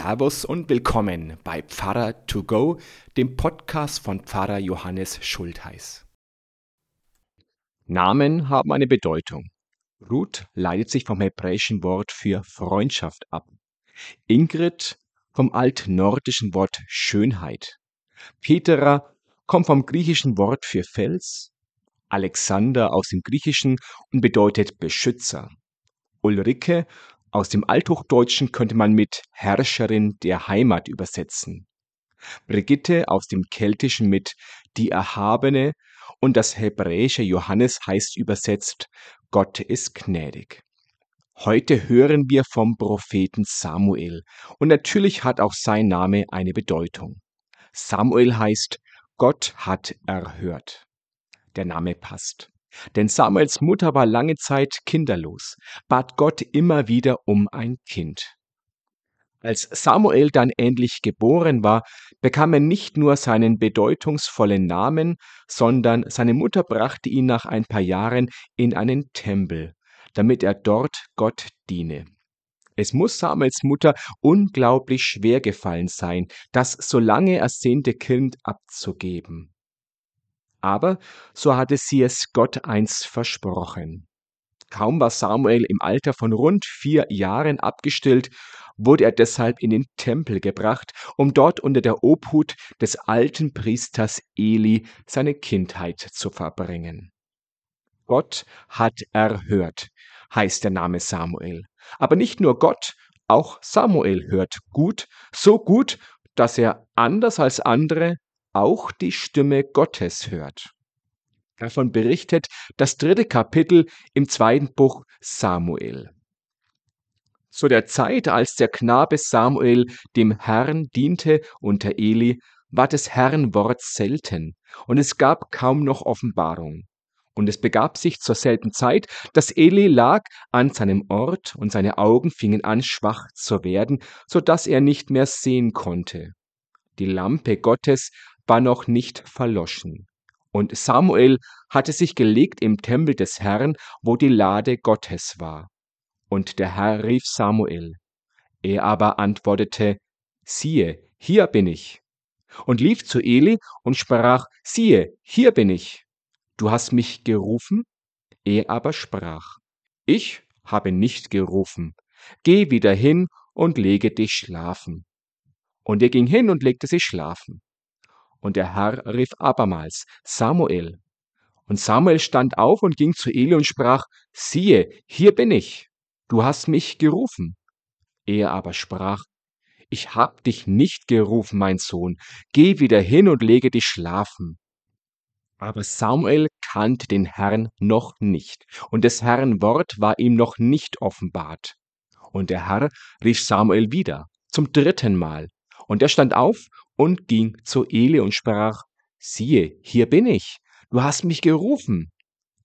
Servus und willkommen bei Pfarrer to go, dem Podcast von Pfarrer Johannes Schultheiß. Namen haben eine Bedeutung. Ruth leitet sich vom hebräischen Wort für Freundschaft ab. Ingrid vom altnordischen Wort Schönheit. Petra kommt vom griechischen Wort für Fels. Alexander aus dem Griechischen und bedeutet Beschützer. Ulrike aus dem Althochdeutschen könnte man mit Herrscherin der Heimat übersetzen. Brigitte aus dem Keltischen mit die Erhabene und das hebräische Johannes heißt übersetzt Gott ist gnädig. Heute hören wir vom Propheten Samuel und natürlich hat auch sein Name eine Bedeutung. Samuel heißt Gott hat erhört. Der Name passt. Denn Samuels Mutter war lange Zeit kinderlos, bat Gott immer wieder um ein Kind. Als Samuel dann endlich geboren war, bekam er nicht nur seinen bedeutungsvollen Namen, sondern seine Mutter brachte ihn nach ein paar Jahren in einen Tempel, damit er dort Gott diene. Es muss Samuels Mutter unglaublich schwer gefallen sein, das so lange ersehnte Kind abzugeben. Aber so hatte sie es Gott einst versprochen. Kaum war Samuel im Alter von rund vier Jahren abgestillt, wurde er deshalb in den Tempel gebracht, um dort unter der Obhut des alten Priesters Eli seine Kindheit zu verbringen. Gott hat erhört, heißt der Name Samuel. Aber nicht nur Gott, auch Samuel hört gut, so gut, dass er anders als andere auch die Stimme Gottes hört. Davon berichtet das dritte Kapitel im zweiten Buch Samuel. Zu der Zeit, als der Knabe Samuel dem Herrn diente unter Eli, war des Herrn Wort selten, und es gab kaum noch Offenbarung. Und es begab sich zur selben Zeit, dass Eli lag an seinem Ort, und seine Augen fingen an schwach zu werden, so dass er nicht mehr sehen konnte. Die Lampe Gottes war noch nicht verloschen. Und Samuel hatte sich gelegt im Tempel des Herrn, wo die Lade Gottes war. Und der Herr rief Samuel. Er aber antwortete, siehe, hier bin ich. Und lief zu Eli und sprach, siehe, hier bin ich. Du hast mich gerufen? Er aber sprach, ich habe nicht gerufen. Geh wieder hin und lege dich schlafen. Und er ging hin und legte sich schlafen. Und der Herr rief abermals, Samuel. Und Samuel stand auf und ging zu Eli und sprach, siehe, hier bin ich, du hast mich gerufen. Er aber sprach, ich hab dich nicht gerufen, mein Sohn, geh wieder hin und lege dich schlafen. Aber Samuel kannte den Herrn noch nicht, und des Herrn Wort war ihm noch nicht offenbart. Und der Herr rief Samuel wieder, zum dritten Mal, und er stand auf und ging zu Eli und sprach, siehe, hier bin ich, du hast mich gerufen.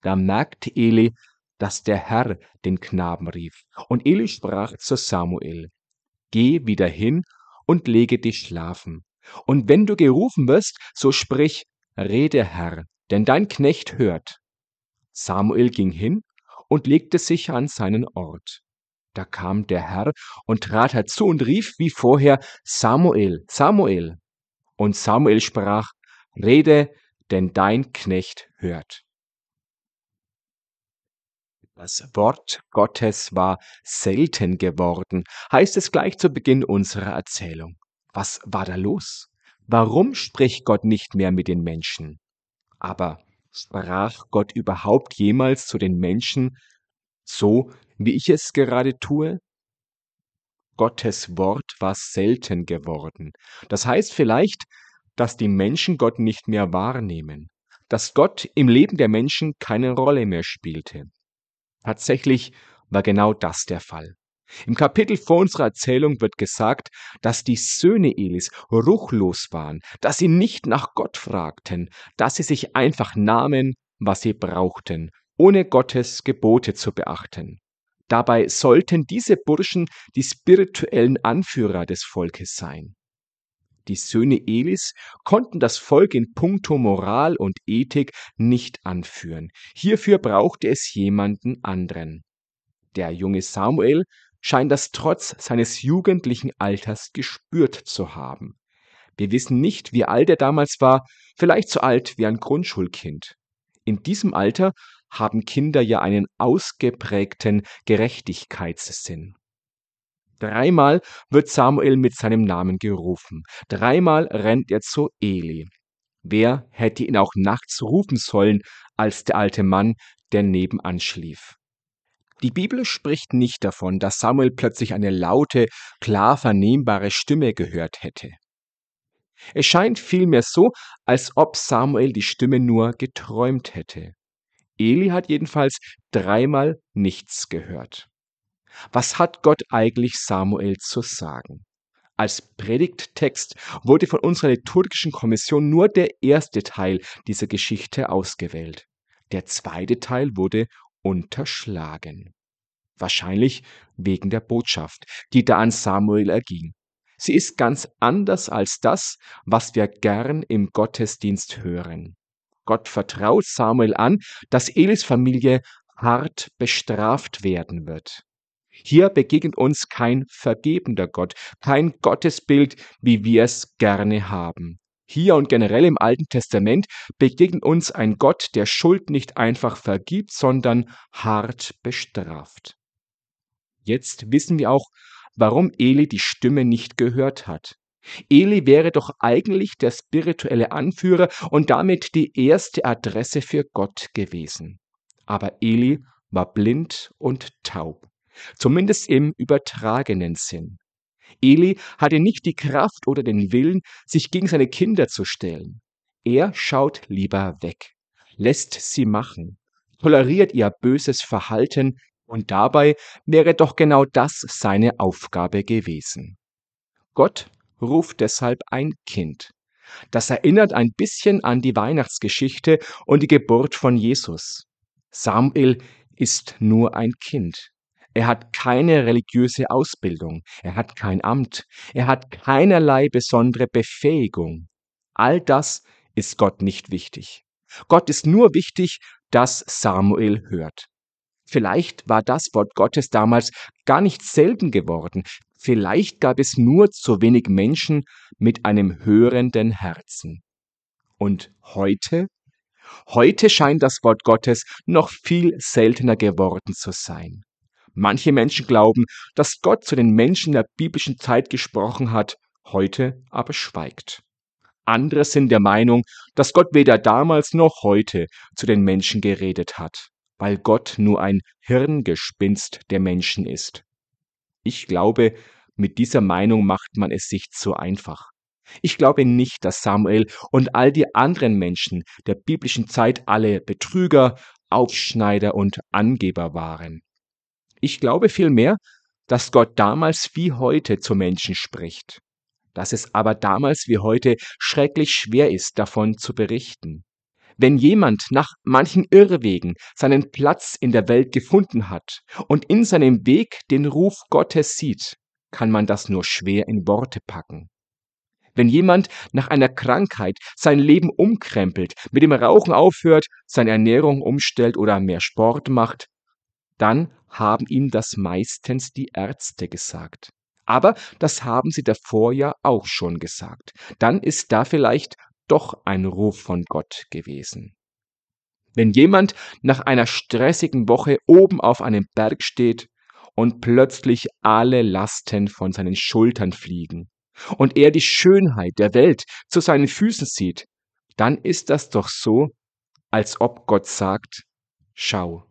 Da merkte Eli, dass der Herr den Knaben rief. Und Eli sprach zu Samuel, geh wieder hin und lege dich schlafen. Und wenn du gerufen wirst, so sprich, rede Herr, denn dein Knecht hört. Samuel ging hin und legte sich an seinen Ort. Da kam der Herr und trat herzu und rief wie vorher, Samuel, Samuel. Und Samuel sprach, Rede, denn dein Knecht hört. Das Wort Gottes war selten geworden, heißt es gleich zu Beginn unserer Erzählung. Was war da los? Warum spricht Gott nicht mehr mit den Menschen? Aber sprach Gott überhaupt jemals zu den Menschen so, wie ich es gerade tue? Gottes Wort war selten geworden. Das heißt vielleicht, dass die Menschen Gott nicht mehr wahrnehmen, dass Gott im Leben der Menschen keine Rolle mehr spielte. Tatsächlich war genau das der Fall. Im Kapitel vor unserer Erzählung wird gesagt, dass die Söhne Elis ruchlos waren, dass sie nicht nach Gott fragten, dass sie sich einfach nahmen, was sie brauchten, ohne Gottes Gebote zu beachten. Dabei sollten diese Burschen die spirituellen Anführer des Volkes sein. Die Söhne Elis konnten das Volk in puncto Moral und Ethik nicht anführen. Hierfür brauchte es jemanden anderen. Der junge Samuel scheint das trotz seines jugendlichen Alters gespürt zu haben. Wir wissen nicht, wie alt er damals war, vielleicht so alt wie ein Grundschulkind. In diesem Alter haben Kinder ja einen ausgeprägten Gerechtigkeitssinn. Dreimal wird Samuel mit seinem Namen gerufen. Dreimal rennt er zu Eli. Wer hätte ihn auch nachts rufen sollen, als der alte Mann, der nebenan schlief? Die Bibel spricht nicht davon, dass Samuel plötzlich eine laute, klar vernehmbare Stimme gehört hätte. Es scheint vielmehr so, als ob Samuel die Stimme nur geträumt hätte. Eli hat jedenfalls dreimal nichts gehört. Was hat Gott eigentlich Samuel zu sagen? Als Predigttext wurde von unserer liturgischen Kommission nur der erste Teil dieser Geschichte ausgewählt. Der zweite Teil wurde unterschlagen. Wahrscheinlich wegen der Botschaft, die da an Samuel erging. Sie ist ganz anders als das, was wir gern im Gottesdienst hören. Gott vertraut Samuel an, dass Elis Familie hart bestraft werden wird. Hier begegnet uns kein vergebender Gott, kein Gottesbild, wie wir es gerne haben. Hier und generell im Alten Testament begegnet uns ein Gott, der Schuld nicht einfach vergibt, sondern hart bestraft. Jetzt wissen wir auch, warum Eli die Stimme nicht gehört hat. Eli wäre doch eigentlich der spirituelle Anführer und damit die erste Adresse für Gott gewesen. Aber Eli war blind und taub, zumindest im übertragenen Sinn. Eli hatte nicht die Kraft oder den Willen, sich gegen seine Kinder zu stellen. Er schaut lieber weg, lässt sie machen, toleriert ihr böses Verhalten, und dabei wäre doch genau das seine Aufgabe gewesen. Gott ruft deshalb ein Kind. Das erinnert ein bisschen an die Weihnachtsgeschichte und die Geburt von Jesus. Samuel ist nur ein Kind. Er hat keine religiöse Ausbildung, er hat kein Amt, er hat keinerlei besondere Befähigung. All das ist Gott nicht wichtig. Gott ist nur wichtig, dass Samuel hört. Vielleicht war das Wort Gottes damals gar nicht selten geworden. Vielleicht gab es nur zu wenig Menschen mit einem hörenden Herzen. Und heute? Heute scheint das Wort Gottes noch viel seltener geworden zu sein. Manche Menschen glauben, dass Gott zu den Menschen der biblischen Zeit gesprochen hat, heute aber schweigt. Andere sind der Meinung, dass Gott weder damals noch heute zu den Menschen geredet hat, weil Gott nur ein Hirngespinst der Menschen ist. Ich glaube, mit dieser Meinung macht man es sich zu einfach. Ich glaube nicht, dass Samuel und all die anderen Menschen der biblischen Zeit alle Betrüger, Aufschneider und Angeber waren. Ich glaube vielmehr, dass Gott damals wie heute zu Menschen spricht, dass es aber damals wie heute schrecklich schwer ist, davon zu berichten. Wenn jemand nach manchen Irrwegen seinen Platz in der Welt gefunden hat und in seinem Weg den Ruf Gottes sieht, kann man das nur schwer in Worte packen. Wenn jemand nach einer Krankheit sein Leben umkrempelt, mit dem Rauchen aufhört, seine Ernährung umstellt oder mehr Sport macht, dann haben ihm das meistens die Ärzte gesagt. Aber das haben sie davor ja auch schon gesagt. Dann ist da vielleicht doch ein Ruf von Gott gewesen. Wenn jemand nach einer stressigen Woche oben auf einem Berg steht und plötzlich alle Lasten von seinen Schultern fliegen und er die Schönheit der Welt zu seinen Füßen sieht, dann ist das doch so, als ob Gott sagt, schau,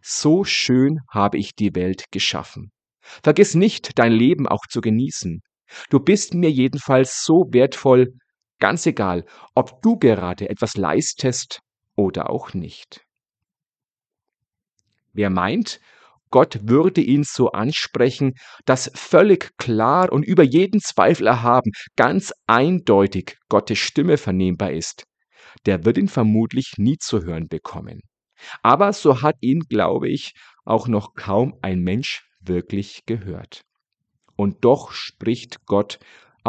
so schön habe ich die Welt geschaffen. Vergiss nicht, dein Leben auch zu genießen. Du bist mir jedenfalls so wertvoll, ganz egal, ob du gerade etwas leistest oder auch nicht. Wer meint, Gott würde ihn so ansprechen, dass völlig klar und über jeden Zweifel erhaben, ganz eindeutig Gottes Stimme vernehmbar ist, der wird ihn vermutlich nie zu hören bekommen. Aber so hat ihn, glaube ich, auch noch kaum ein Mensch wirklich gehört. Und doch spricht Gott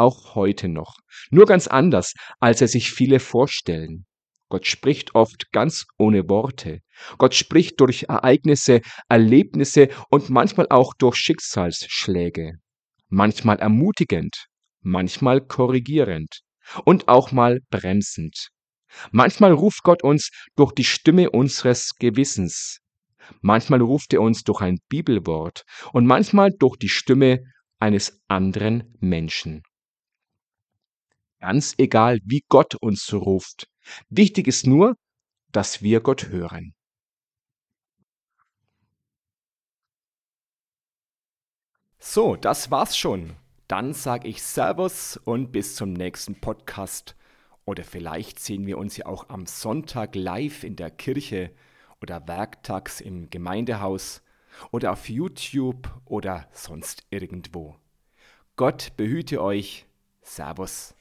auch heute noch, nur ganz anders, als er sich viele vorstellen. Gott spricht oft ganz ohne Worte. Gott spricht durch Ereignisse, Erlebnisse und manchmal auch durch Schicksalsschläge. Manchmal ermutigend, manchmal korrigierend und auch mal bremsend. Manchmal ruft Gott uns durch die Stimme unseres Gewissens. Manchmal ruft er uns durch ein Bibelwort und manchmal durch die Stimme eines anderen Menschen. Ganz egal, wie Gott uns ruft, Wichtig ist nur, dass wir Gott hören. So, das war's schon. Dann sage ich Servus und bis zum nächsten Podcast. Oder vielleicht sehen wir uns ja auch am Sonntag live in der Kirche oder werktags im Gemeindehaus oder auf YouTube oder sonst irgendwo. Gott behüte euch. Servus.